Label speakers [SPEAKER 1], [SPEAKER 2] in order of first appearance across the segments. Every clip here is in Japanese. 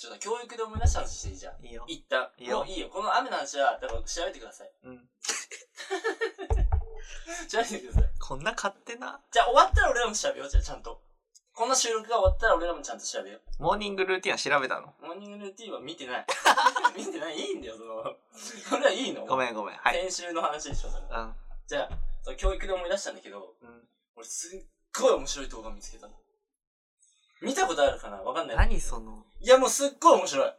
[SPEAKER 1] ちょっと教育で思い出した話していい？じゃん。
[SPEAKER 2] いいよ。
[SPEAKER 1] 一旦。
[SPEAKER 2] いいよ
[SPEAKER 1] もういいよ。この雨の話は、だから調べてください。
[SPEAKER 2] うん。
[SPEAKER 1] 調べてください。
[SPEAKER 2] こんな勝手な？
[SPEAKER 1] じゃあ終わったら俺らも調べよう。じゃあちゃんと。この収録が終わったら俺らもちゃんと調べよう。
[SPEAKER 2] モーニングルーティンは調べたの？
[SPEAKER 1] モーニングルーティンは見てない。見てない？いいんだよ、その。これはいいの？
[SPEAKER 2] ごめんごめん。はい。
[SPEAKER 1] 先週の話でしょ、それ。
[SPEAKER 2] うん。
[SPEAKER 1] じゃあ、その教育で思い出したんだけど、
[SPEAKER 2] うん。
[SPEAKER 1] 俺すっごい面白い動画見つけたの。見たことあるかな？わかんない。
[SPEAKER 2] 何その、
[SPEAKER 1] いや、もうすっごい面白い。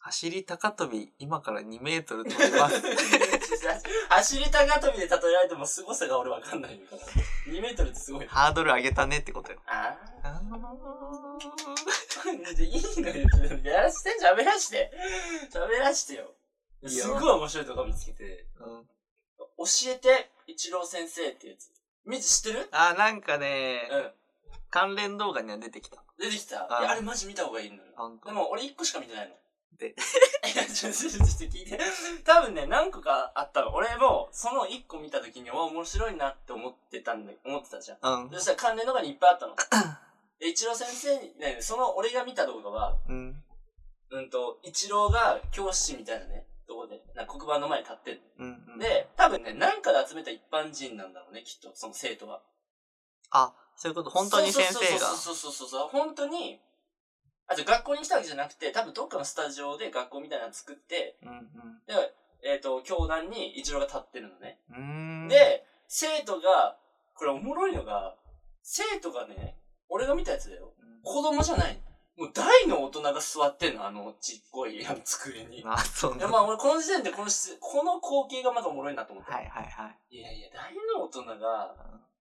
[SPEAKER 2] 走り高跳び、今から2メートル飛びます。
[SPEAKER 1] 走り高跳びで例えられても凄さが俺わかんないから。2メートルってすごい。
[SPEAKER 2] ハードル上げたねってことよ。
[SPEAKER 1] あ
[SPEAKER 2] あ
[SPEAKER 1] ーでいいのよ。やらして、喋らして。喋らしてよ。
[SPEAKER 2] いいよ
[SPEAKER 1] すごい面白い動画見つけて。
[SPEAKER 2] うん。
[SPEAKER 1] 教えて、一郎先生ってやつ。み知ってる？
[SPEAKER 2] あ、なんかね、
[SPEAKER 1] うん。
[SPEAKER 2] 関連動画には出てきた。
[SPEAKER 1] 出てきた？
[SPEAKER 2] あ
[SPEAKER 1] いや、あれマジ見た方がいいのよ。でも俺一個しか見てないの。
[SPEAKER 2] で？
[SPEAKER 1] いや、ちょ、ちょ、ちょ、ちょ、聞いて。多分ね、何個かあったの。俺も、その一個見た時に、お、面白いなって思ってたんで、思ってたじゃん。
[SPEAKER 2] うん。
[SPEAKER 1] そしたら関連動画にいっぱいあったの。で、一郎先生に、ね、その俺が見た動画は、
[SPEAKER 2] うん。
[SPEAKER 1] うんと、一郎が教師みたいなね、とこで、なんか黒板の前に立ってる
[SPEAKER 2] うん。うん。
[SPEAKER 1] で、多分ね、なんかで集めた一般人なんだろうね、きっと、その生徒は。
[SPEAKER 2] あ、そういうこと？本当に先生が。
[SPEAKER 1] そうそうそうそうそうそう、本当に、あ、じゃあ学校に来たわけじゃなくて、多分どっかのスタジオで学校みたいなの作って、
[SPEAKER 2] うん
[SPEAKER 1] で、えっ、と、教壇に一郎が立ってるのね。
[SPEAKER 2] うん。うーん。、
[SPEAKER 1] で、生徒が、これおもろいのが、生徒がね、俺が見たやつだよ。子供じゃない。もう大の大人が座ってんの、あのちっこいあの机に。い
[SPEAKER 2] あ、そう
[SPEAKER 1] まあ俺この時点でこのし、この光景がまずおもろいなと思って。
[SPEAKER 2] はいはいはい。
[SPEAKER 1] いやいや、大の大人が、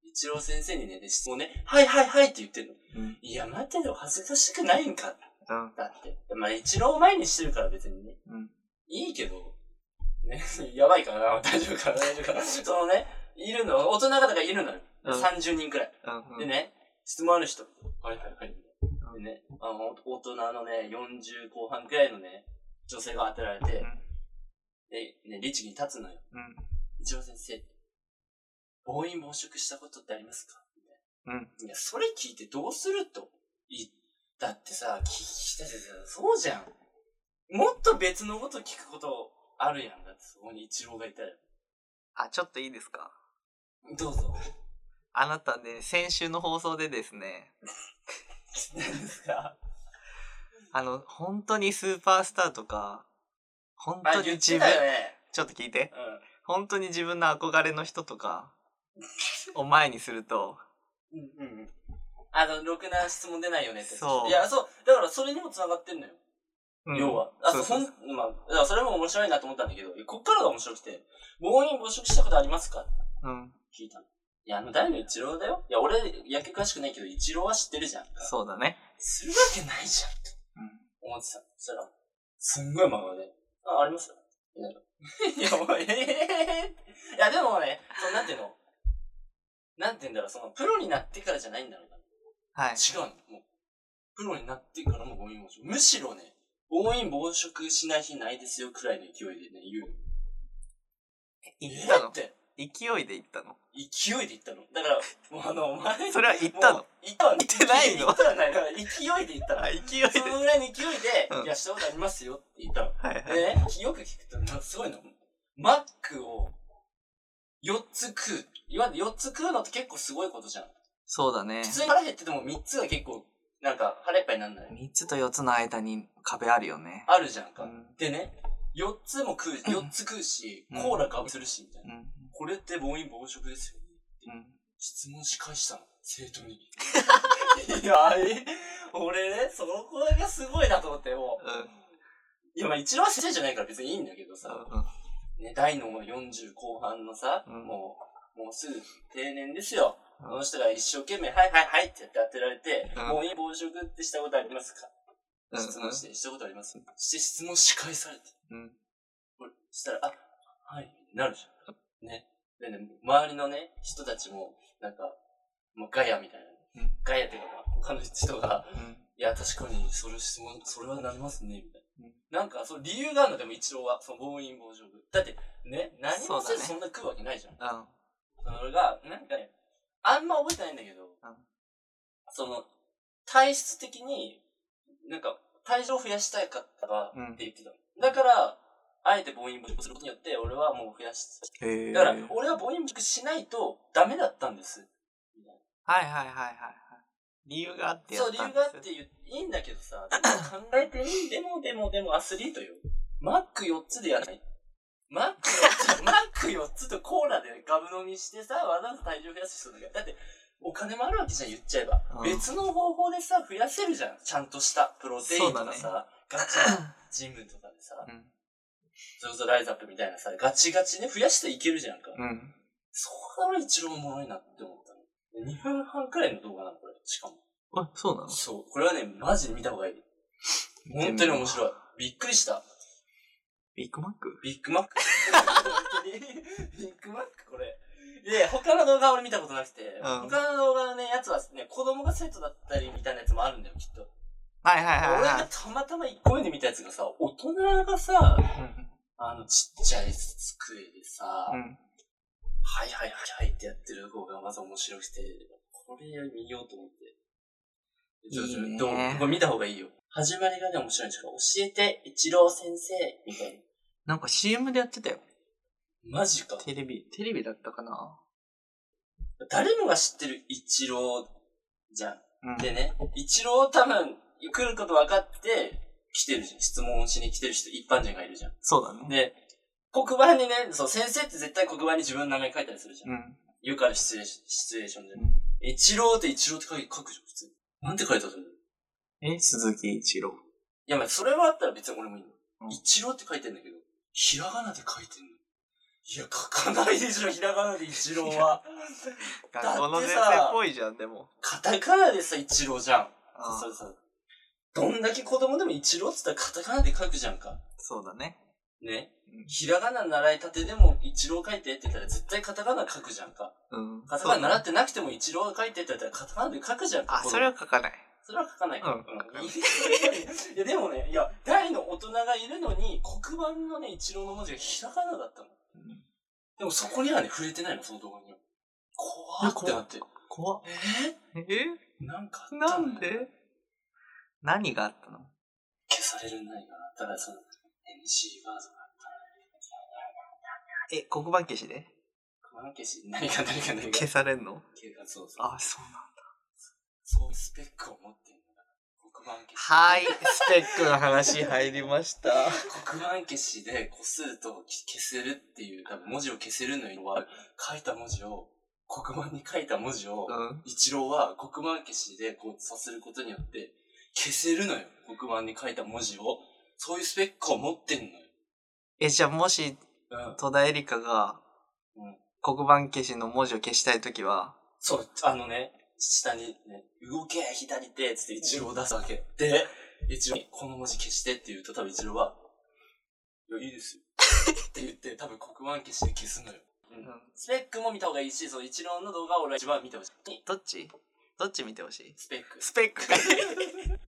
[SPEAKER 1] 一郎先生にね、で質問ね、はいはいはいって言ってんの。
[SPEAKER 2] うん。
[SPEAKER 1] いや、待てよ、恥ずかしくないんか。
[SPEAKER 2] うん。
[SPEAKER 1] だって。まあ一郎前にしてるから別にね。
[SPEAKER 2] うん。
[SPEAKER 1] いいけど、ね、やばいかな大丈夫かな大丈夫かなそのね、いるの、大人方がいるのよ。
[SPEAKER 2] うん
[SPEAKER 1] 30人くらい。
[SPEAKER 2] うん。
[SPEAKER 1] でね、質問ある人。はいはいはい。でね、あの、大人のね、40後半くらいのね、女性が当てられて、
[SPEAKER 2] うん
[SPEAKER 1] で、ね、律儀に立つのよ。
[SPEAKER 2] うん。
[SPEAKER 1] 一郎先生、暴飲暴食したことってありますか？
[SPEAKER 2] うん。
[SPEAKER 1] いや、それ聞いてどうすると？言だってさ、聞きたてさ、そうじゃん。もっと別のこと聞くことあるやん。だってそこに一郎がいたら。
[SPEAKER 2] あ、ちょっといいですか？
[SPEAKER 1] どうぞ。
[SPEAKER 2] あなたね、先週の放送でですね、
[SPEAKER 1] 何ですか？
[SPEAKER 2] あの、本当にスーパースターとか、本
[SPEAKER 1] あ、
[SPEAKER 2] 当に
[SPEAKER 1] 言って
[SPEAKER 2] 自分、
[SPEAKER 1] たよね。
[SPEAKER 2] ちょっと聞いて。
[SPEAKER 1] う
[SPEAKER 2] 本当に自分の憧れの人とか、を前にすると、
[SPEAKER 1] ん。うんうんうん。あの、ろくな質問出ないよねって。
[SPEAKER 2] そう
[SPEAKER 1] いや、そう。だからそれにも繋がってんのよ。
[SPEAKER 2] うん
[SPEAKER 1] 要は。あ、そう、
[SPEAKER 2] そそう
[SPEAKER 1] ほん、まあ、だからそれも面白いなと思ったんだけど、こっからが面白くて、暴飲暴食したことありますか？
[SPEAKER 2] うん。
[SPEAKER 1] 聞いたの。いや、あの、大の一郎だよ？いや、俺、野球詳しくないけど、一郎は知ってるじゃん。
[SPEAKER 2] そうだね。
[SPEAKER 1] するわけないじゃん、と
[SPEAKER 2] うん。
[SPEAKER 1] 思ってた。そしたら、すんごい真顔で、あ、ありますよ。い や、もう、ええいや、でもね、その、なんていうの？なんて言うんだろう、その、プロになってからじゃないんだろうな。
[SPEAKER 2] はい。
[SPEAKER 1] 違うの。もう、プロになってからも暴飲暴食。むしろね、暴飲暴食しない日ないですよ、くらいの勢いでね、言うの。
[SPEAKER 2] 言ったの？
[SPEAKER 1] えって、
[SPEAKER 2] 勢いで言ったの？
[SPEAKER 1] 勢いで言ったの。だから、もうあの、お前、
[SPEAKER 2] それは言ったの？
[SPEAKER 1] 言ったわ
[SPEAKER 2] 言ってないの？
[SPEAKER 1] 言ったはない。だから勢いで言ったの
[SPEAKER 2] あ、。勢いで。
[SPEAKER 1] そのぐらいの勢いで、
[SPEAKER 2] うん
[SPEAKER 1] いや、したことありますよって言ったの。
[SPEAKER 2] はいはい。
[SPEAKER 1] でね、よく聞くと、なんかすごいの。マックを4つ食う。いわゆる4つ食うのって結構すごいことじゃん。
[SPEAKER 2] そうだね
[SPEAKER 1] 普。通に腹減ってても3つが結構、なんか腹いっぱいになんない
[SPEAKER 2] ？3つと4つの間に壁あるよね。
[SPEAKER 1] あるじゃんか。
[SPEAKER 2] うん
[SPEAKER 1] でね、4つも食う、4つ食うし、
[SPEAKER 2] うん
[SPEAKER 1] コーラガブするし、みたいな。
[SPEAKER 2] うん。
[SPEAKER 1] これって暴飲暴食ですよね。
[SPEAKER 2] うん。
[SPEAKER 1] 質問し返したの、生徒に。いや、あれ、俺ね、その声がすごいなと思って、もう。いや、まあ一郎は先生じゃないから別にいいんだけどさ、ね、大の40後半のさ、
[SPEAKER 2] うん
[SPEAKER 1] もう、もうすぐ定年ですよ。
[SPEAKER 2] うん
[SPEAKER 1] この人が一生懸命、はいはいはいってやって当てられて、
[SPEAKER 2] うん
[SPEAKER 1] もういい暴食ってしたことありますか？
[SPEAKER 2] うん。
[SPEAKER 1] 質問して、したことあります？して質問し返されて。
[SPEAKER 2] うん。
[SPEAKER 1] これ、したら、あ、はい、なるじゃん。ね。でね、周りのね、人たちも、なんか、もうガヤみたいな。
[SPEAKER 2] うん
[SPEAKER 1] ガヤっていうか、まあ他の人が、
[SPEAKER 2] うん。
[SPEAKER 1] いや、確かに、それ質問、それはなりますね、みたい
[SPEAKER 2] うん
[SPEAKER 1] な。なんか、その理由があるの、でも一郎は、その暴飲暴食。だって、ね、何もせず
[SPEAKER 2] そ
[SPEAKER 1] そんな食うわけないじゃん。
[SPEAKER 2] うん。
[SPEAKER 1] それが、なんかね、あんま覚えてないんだけど、
[SPEAKER 2] うん
[SPEAKER 1] その、体質的に、なんか、体重を増やしたいかったらって言ってたの。だから、あえて暴飲暴食することによって、俺はもう増やし、
[SPEAKER 2] へえ。
[SPEAKER 1] だから、俺は暴飲暴食しないとダメだったんです。
[SPEAKER 2] はいはいはいはいはい。理由があってや
[SPEAKER 1] そう、理由があっていいんだけどさ、考えてみでもでもでもアスリートよ。マック4つでやらないマック4つ、マック4つとコーラでガブ飲みしてさ、わざわざ体重増やす人だけど。だって、お金もあるわけじゃん、言っちゃえば。
[SPEAKER 2] うん
[SPEAKER 1] 別の方法でさ、増やせるじゃん。ちゃんとしたプロテインとか
[SPEAKER 2] そ
[SPEAKER 1] さ、ガチな ジムとかでさ、
[SPEAKER 2] うん。
[SPEAKER 1] それこそライズアップみたいなさ、ガチガチね、増やしていけるじゃんか。
[SPEAKER 2] うん。
[SPEAKER 1] そこが俺一番おもろいなって思ったの。2分半くらいの動画なの、これ。しかも。
[SPEAKER 2] あ、そうなの？
[SPEAKER 1] そう。これはね、マジで見た方がいい。本当に面白い。びっくりした。
[SPEAKER 2] ビッグマック？
[SPEAKER 1] ビッグマック。本当に。ビッグマックこれ。で、他の動画は俺見たことなくて、
[SPEAKER 2] うん
[SPEAKER 1] 他の動画のね、やつはね、子供がセットだったりみたいなやつもあるんだよ、きっと。
[SPEAKER 2] はいはいはい
[SPEAKER 1] 俺が
[SPEAKER 2] はい。
[SPEAKER 1] たまたま1個目で見たやつがさ、大人がさ、
[SPEAKER 2] うん
[SPEAKER 1] あのちっちゃい机でさ、
[SPEAKER 2] うん。
[SPEAKER 1] はいはいはいはいってやってる方がまず面白くて、これ見ようと思って。ちょちょ
[SPEAKER 2] いいね
[SPEAKER 1] どう？これ見た方がいいよ。始まりがね、面白いんですから、教えて、一郎先生みたい
[SPEAKER 2] なんか CM でやってたよ。
[SPEAKER 1] な。マジか。
[SPEAKER 2] テレビ、テレビだったかな
[SPEAKER 1] 誰もが知ってる一郎じゃん。
[SPEAKER 2] うん。
[SPEAKER 1] でね、一郎多分来ること分かって来てるじゃん。質問しに来てる人、一般人がいるじゃん。
[SPEAKER 2] そうだね。
[SPEAKER 1] で、黒板にね、そう、先生って絶対黒板に自分の名前書いたりするじゃん。
[SPEAKER 2] うん。
[SPEAKER 1] よくあるシチュエーションシチュエーションで。
[SPEAKER 2] うん
[SPEAKER 1] 一郎って一郎って書い書くじゃん、普通。なんて書いたと思う？
[SPEAKER 2] え、鈴木一郎。
[SPEAKER 1] いや、まあ、それはあったら別に俺もいいの。
[SPEAKER 2] うん
[SPEAKER 1] 一郎って書いてんだけど、ひらがなで書いてんの。いや、書かないでしょ、ひらがなで一郎は。
[SPEAKER 2] 学校の先生っぽいじゃん、でも。
[SPEAKER 1] カタカナでさ、一郎じゃん。
[SPEAKER 2] あ
[SPEAKER 1] それさ、どんだけ子供でも一郎って言ったらカタカナで書くじゃんか。
[SPEAKER 2] そうだね。
[SPEAKER 1] ね
[SPEAKER 2] うん。
[SPEAKER 1] ひらがな習いたてでも一郎書いてって言ったら絶対カタカナ書くじゃんか。
[SPEAKER 2] うん。
[SPEAKER 1] カタカナ習ってなくても一郎書いてって言ったらカタカナで書くじゃんか。
[SPEAKER 2] あ、それは書かない。
[SPEAKER 1] それは書かないか。
[SPEAKER 2] うん
[SPEAKER 1] うんいや、でもね、いや、大の大人がいるのに、黒板のね、一郎の文字がひらがなだったの。
[SPEAKER 2] うん
[SPEAKER 1] でもそこにはね、触れてないの、その動画には。怖ってなって。
[SPEAKER 2] 怖っ。
[SPEAKER 1] え
[SPEAKER 2] え
[SPEAKER 1] ー、なんかあったの？
[SPEAKER 2] なんで？何があったの？
[SPEAKER 1] 消される何かなだからその、ワードがあった
[SPEAKER 2] え、黒板消しで？
[SPEAKER 1] 黒板消し、何か何か何か。
[SPEAKER 2] 消されんの？
[SPEAKER 1] そうそう。
[SPEAKER 2] あ、そうなんだ。
[SPEAKER 1] そうスペックを持ってるのかな。黒板消し。
[SPEAKER 2] はい、スペックの話入りました。
[SPEAKER 1] 黒板消しでこすると消せるっていう、多分文字を消せるのは、書いた文字を、黒板に書いた文字を、
[SPEAKER 2] うん。
[SPEAKER 1] 一郎は黒板消しでこうさせることによって消せるのよ。黒板に書いた文字を。そういうスペックを持ってんのよ。
[SPEAKER 2] え、じゃあもし、
[SPEAKER 1] うん。
[SPEAKER 2] 戸田恵梨香が
[SPEAKER 1] うん、
[SPEAKER 2] 黒板消しの文字を消したいときは、
[SPEAKER 1] そう、あのね、下にね、動け、左手つって一郎を出すわけ。で、一郎にこの文字消してって言うと多分一郎は、いや、いいですよ。って言って多分黒板消しで消すのよ。
[SPEAKER 2] うん
[SPEAKER 1] スペックも見た方がいいし、そう、一郎の動画を俺は一番見てほしい。
[SPEAKER 2] どっち？どっち見てほしい？
[SPEAKER 1] スペック。
[SPEAKER 2] スペック。